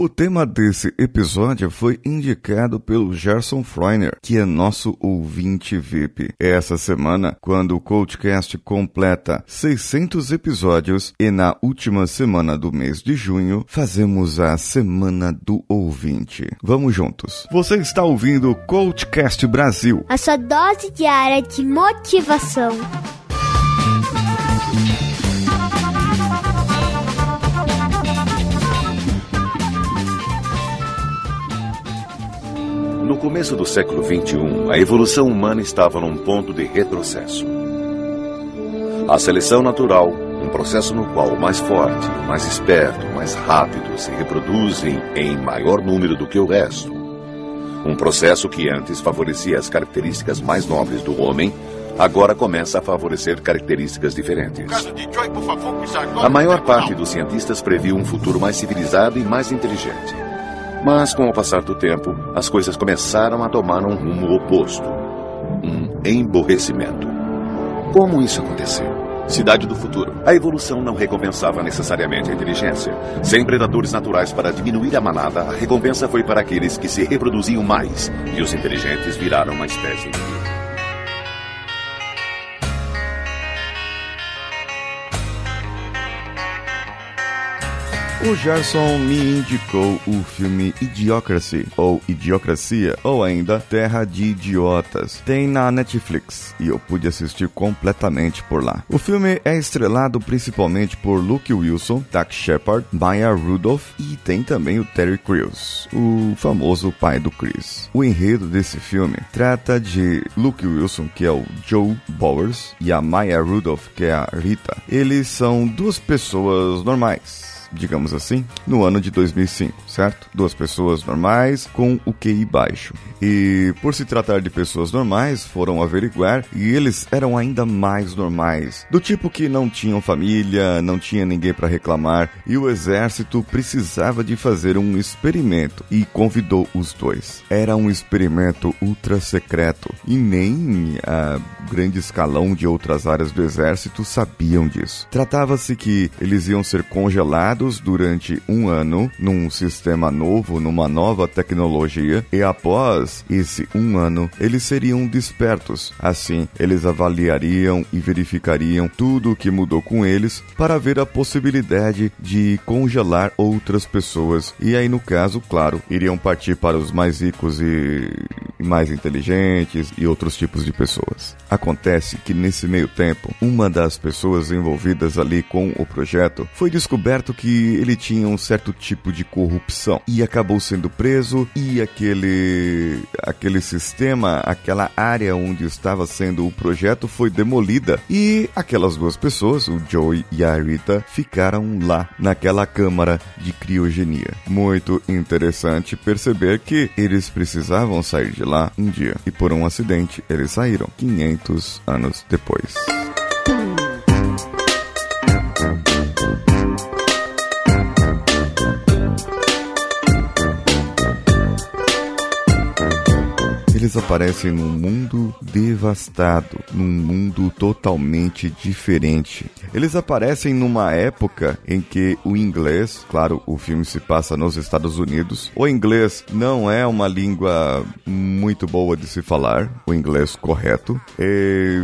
O tema desse episódio foi indicado pelo Gerson Freiner, que é nosso ouvinte VIP. Essa semana, quando o Coachcast completa 600 episódios e na última semana do mês de junho, fazemos a Semana do Ouvinte. Vamos juntos. Você está ouvindo o Coachcast Brasil. A sua dose diária de motivação. Começo do século XXI, a evolução humana estava num ponto de retrocesso. A seleção natural, um processo no qual o mais forte, o mais esperto, o mais rápido se reproduzem em maior número do que o resto. Um processo que antes favorecia as características mais nobres do homem, agora começa a favorecer características diferentes. A maior parte dos cientistas previu um futuro mais civilizado e mais inteligente. Mas com o passar do tempo, as coisas começaram a tomar um rumo oposto um emborrecimento. Como isso aconteceu? Cidade do futuro. A evolução não recompensava necessariamente a inteligência. Sem predadores naturais para diminuir a manada, a recompensa foi para aqueles que se reproduziam mais, e os inteligentes viraram uma espécie inimiga. O Gerson me indicou o filme Idiocracy, ou Idiocracia, ou ainda Terra de Idiotas. Tem na Netflix e eu pude assistir completamente por lá. O filme é estrelado principalmente por Luke Wilson, Doug Shepard, Maya Rudolph e tem também o Terry Crews, o famoso pai do Chris. O enredo desse filme trata de Luke Wilson, que é o Joe Bowers, e a Maya Rudolph, que é a Rita. Eles são duas pessoas normais digamos assim, no ano de 2005, certo? Duas pessoas normais com o QI baixo. E por se tratar de pessoas normais, foram averiguar e eles eram ainda mais normais, do tipo que não tinham família, não tinha ninguém para reclamar e o exército precisava de fazer um experimento e convidou os dois. Era um experimento ultra secreto e nem a grande escalão de outras áreas do exército sabiam disso. Tratava-se que eles iam ser congelados durante um ano num sistema novo, numa nova tecnologia e após esse um ano, eles seriam despertos. Assim, eles avaliariam e verificariam tudo o que mudou com eles para ver a possibilidade de congelar outras pessoas. E aí, no caso, claro, iriam partir para os mais ricos e mais inteligentes e outros tipos de pessoas. Acontece que nesse meio tempo, uma das pessoas envolvidas ali com o projeto foi descoberto que ele tinha um certo tipo de corrupção e acabou sendo preso e aquele aquele sistema, aquela área onde estava sendo o projeto foi demolida e aquelas duas pessoas, o Joey e a Rita, ficaram lá naquela câmara de criogenia. Muito interessante perceber que eles precisavam sair de lá um dia e por um acidente eles saíram 500 anos depois. Eles aparecem num mundo devastado, num mundo totalmente diferente. Eles aparecem numa época em que o inglês, claro, o filme se passa nos Estados Unidos, o inglês não é uma língua muito boa de se falar, o inglês correto,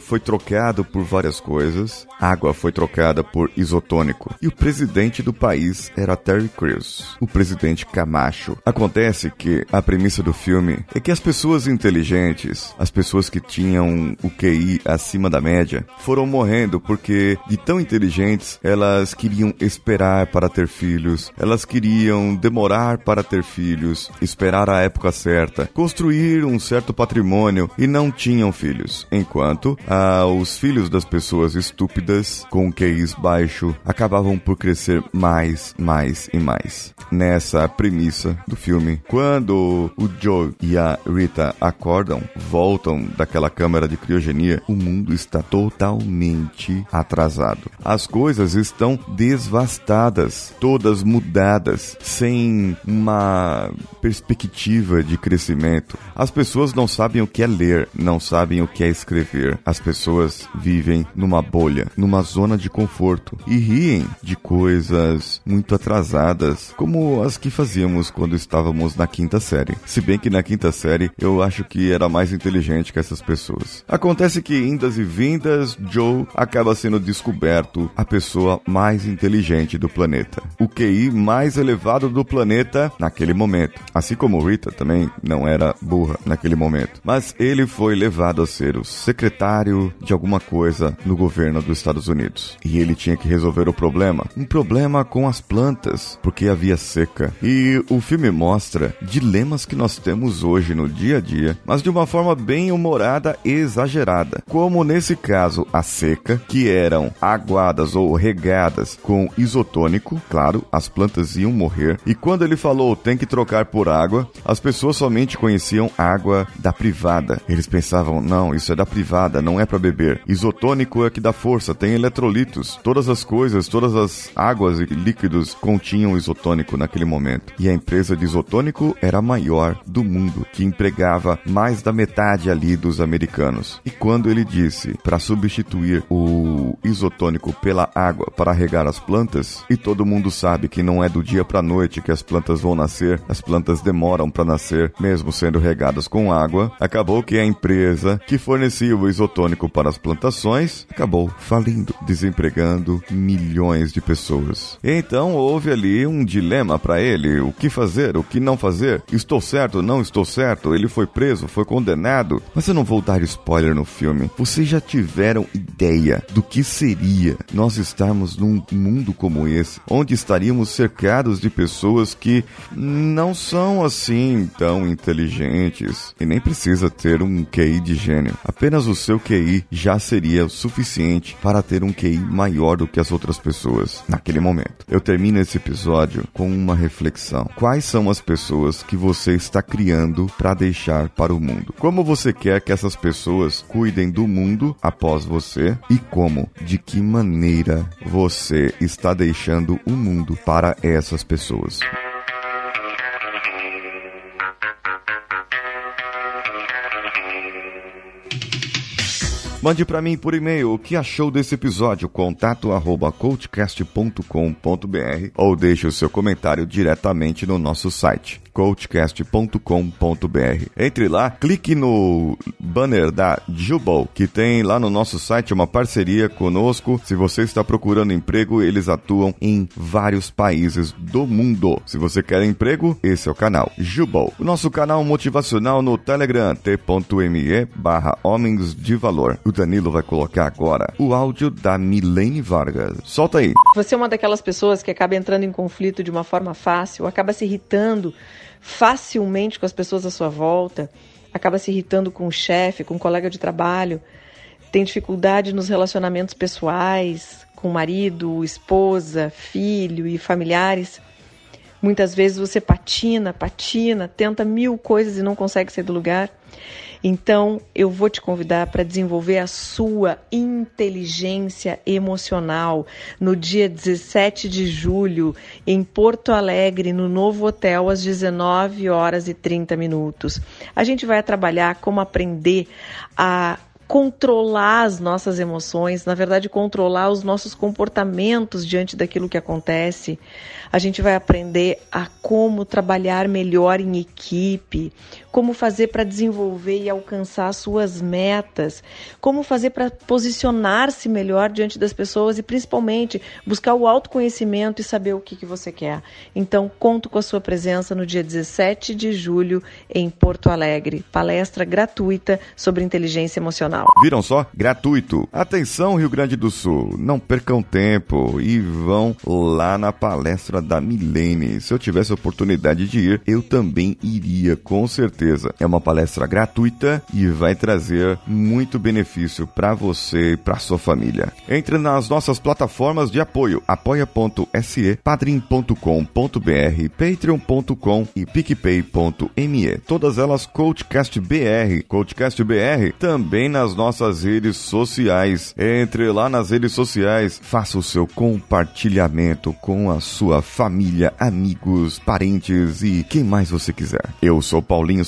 foi trocado por várias coisas, água foi trocada por isotônico, e o presidente do país era Terry Crews, o presidente Camacho. Acontece que a premissa do filme é que as pessoas inteligentes, as pessoas que tinham o QI acima da média, foram morrendo porque de tão inteligentes elas queriam esperar para ter filhos, elas queriam demorar para ter filhos, esperar a época certa, construir um certo patrimônio e não tinham filhos. Enquanto ah, os filhos das pessoas estúpidas com QIs baixo acabavam por crescer mais, mais e mais. Nessa premissa do filme, quando o Joe e a Rita acordam, voltam daquela câmara de criogenia, o mundo está totalmente atrasado. As coisas estão devastadas, todas mudadas, sem uma perspectiva de crescimento. As pessoas não sabem o que é ler, não sabem o que é escrever. As pessoas vivem numa bolha, numa zona de conforto e riem de coisas muito atrasadas, como as que fazíamos quando estávamos na quinta série. Se bem que na quinta série eu acho que era mais inteligente que essas pessoas. Acontece que, indas e vindas, Joe acaba sendo descoberto a pessoa mais inteligente do planeta. O QI mais elevado do planeta naquele momento. Assim como Rita também não era burra naquele momento. Mas ele foi levado a ser o secretário de alguma coisa no governo dos Estados Unidos. E ele tinha que resolver o problema. Um problema com as plantas, porque havia seca. E o filme mostra dilemas que nós temos hoje no dia a dia, mas de uma forma bem humorada e exagerada. Como nesse caso a seca, que eram aguadas ou regadas com isotônico, claro, as plantas iam morrer. E quando ele falou tem que trocar por água, as pessoas somente conheciam água da privada. Eles pensavam, não, isso é da privada, não é para beber. Isotônico é que dá força, tem eletrolitos. Todas as coisas, todas as águas e líquidos continham isotônico naquele momento. E a empresa de isotônico era a maior do mundo, que empregava mais da metade ali dos americanos. E quando ele disse para substituir o isotônico pela água para regar as plantas, e todo mundo sabe que não é do dia para noite que as plantas vão nascer, as plantas demoram para nascer, mesmo sendo regadas com água, acabou que a empresa que fornecia o isotônico para as plantações acabou falindo, desempregando milhões de pessoas. Então houve ali um dilema para ele: o que fazer, o que não fazer? Estou certo, não estou certo? Ele foi preso, foi condenado. Mas eu não vou dar spoiler no filme. Vocês já tiveram ideia do que seria nós estarmos num mundo como esse, onde estaríamos cercados de pessoas que não são assim tão inteligentes e nem precisa ter um QI de gênio. Apenas o seu QI já seria o suficiente para ter um QI maior do que as outras pessoas naquele momento. Eu termino esse episódio com uma reflexão. Quais são as pessoas que você está criando para deixar para o mundo? Como você quer que essas pessoas cuidem do mundo após você e como, de que maneira você está deixando o mundo para essas pessoas? Mande para mim por e-mail o que achou desse episódio, contato arroba coachcast.com.br ou deixe o seu comentário diretamente no nosso site coachcast.com.br. Entre lá, clique no banner da Jubal, que tem lá no nosso site uma parceria conosco. Se você está procurando emprego, eles atuam em vários países do mundo. Se você quer emprego, esse é o canal Jubal. O nosso canal motivacional no Telegram, t.me barra Homens de Valor. O Danilo vai colocar agora o áudio da Milene Vargas. Solta aí. Você é uma daquelas pessoas que acaba entrando em conflito de uma forma fácil, acaba se irritando facilmente com as pessoas à sua volta, acaba se irritando com o chefe, com o colega de trabalho, tem dificuldade nos relacionamentos pessoais, com marido, esposa, filho e familiares. Muitas vezes você patina, patina, tenta mil coisas e não consegue sair do lugar. Então, eu vou te convidar para desenvolver a sua inteligência emocional no dia 17 de julho, em Porto Alegre, no novo hotel, às 19 horas e 30 minutos. A gente vai trabalhar como aprender a controlar as nossas emoções, na verdade, controlar os nossos comportamentos diante daquilo que acontece. A gente vai aprender a como trabalhar melhor em equipe, como fazer para desenvolver e alcançar suas metas, como fazer para posicionar-se melhor diante das pessoas e principalmente buscar o autoconhecimento e saber o que, que você quer. Então, conto com a sua presença no dia 17 de julho em Porto Alegre. Palestra gratuita sobre inteligência emocional. Viram só? Gratuito. Atenção, Rio Grande do Sul. Não percam tempo e vão lá na palestra da Milene. Se eu tivesse a oportunidade de ir, eu também iria, com certeza certeza. É uma palestra gratuita e vai trazer muito benefício para você e para sua família. Entre nas nossas plataformas de apoio: apoia.se, padrim.com.br, patreon.com e picpay.me. Todas elas Coachcast BR. Também nas nossas redes sociais. Entre lá nas redes sociais, faça o seu compartilhamento com a sua família, amigos, parentes e quem mais você quiser. Eu sou Paulinho